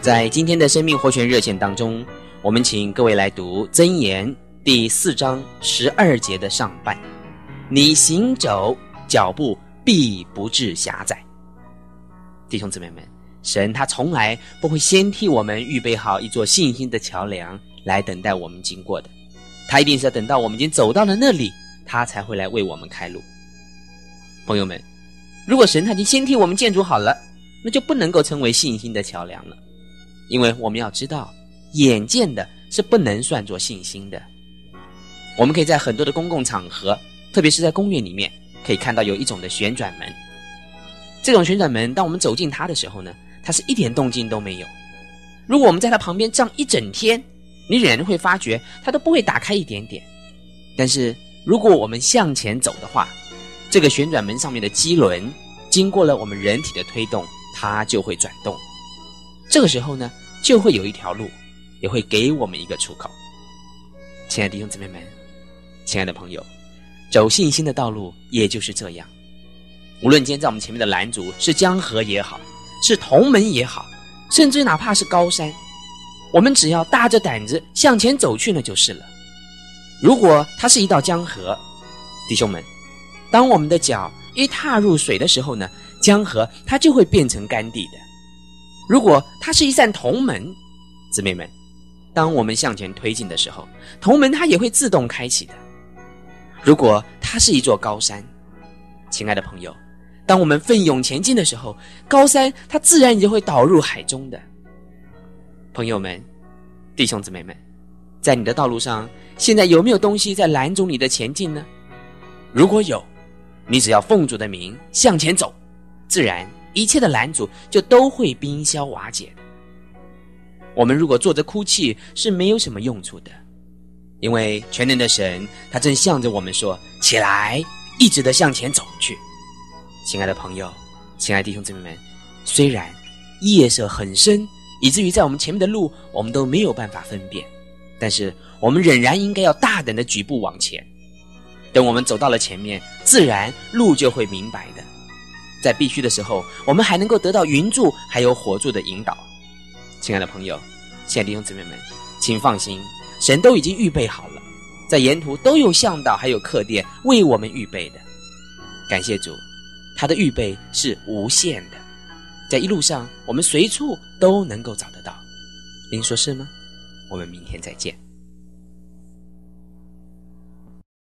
在今天的生命活泉热线当中，我们请各位来读箴言第四章十二节的上半：你行走脚步必不致狭窄。弟兄姊妹们，神他从来不会先替我们预备好一座信心的桥梁来等待我们经过的，他一定是要等到我们已经走到了那里，他才会来为我们开路。朋友们，如果神他已经先替我们建筑好了，那就不能够称为信心的桥梁了。因为我们要知道，眼见的是不能算作信心的。我们可以在很多的公共场合，特别是在公园里面，可以看到有一种的旋转门。这种旋转门，当我们走进它的时候呢，它是一点动静都没有。如果我们在它旁边站一整天，你仍然会发觉它都不会打开一点点。但是如果我们向前走的话，这个旋转门上面的机轮，经过了我们人体的推动，它就会转动。这个时候呢，就会有一条路，也会给我们一个出口。亲爱的弟兄姊妹们，亲爱的朋友，走信心的道路也就是这样。无论今天在我们前面的拦阻是江河也好，是同门也好，甚至哪怕是高山，我们只要大着胆子向前走去那，就是了。如果它是一道江河，弟兄们，当我们的脚一踏入水的时候呢，江河它就会变成干地的。如果它是一扇铜门，姊妹们，当我们向前推进的时候，铜门它也会自动开启的。如果它是一座高山，亲爱的朋友，当我们奋勇前进的时候，高山它自然也会倒入海中的。朋友们，弟兄姊妹们，在你的道路上，现在有没有东西在拦阻你的前进呢？如果有，你只要奉主的名向前走，自然。一切的拦阻就都会冰消瓦解。我们如果坐着哭泣是没有什么用处的，因为全能的神他正向着我们说：“起来，一直的向前走去。”亲爱的朋友，亲爱的弟兄姊妹们，虽然夜色很深，以至于在我们前面的路我们都没有办法分辨，但是我们仍然应该要大胆的举步往前。等我们走到了前面，自然路就会明白的。在必须的时候，我们还能够得到云柱还有火柱的引导。亲爱的朋友，亲爱的弟兄姊妹们，请放心，神都已经预备好了，在沿途都有向导还有客店为我们预备的。感谢主，他的预备是无限的，在一路上我们随处都能够找得到。您说是吗？我们明天再见。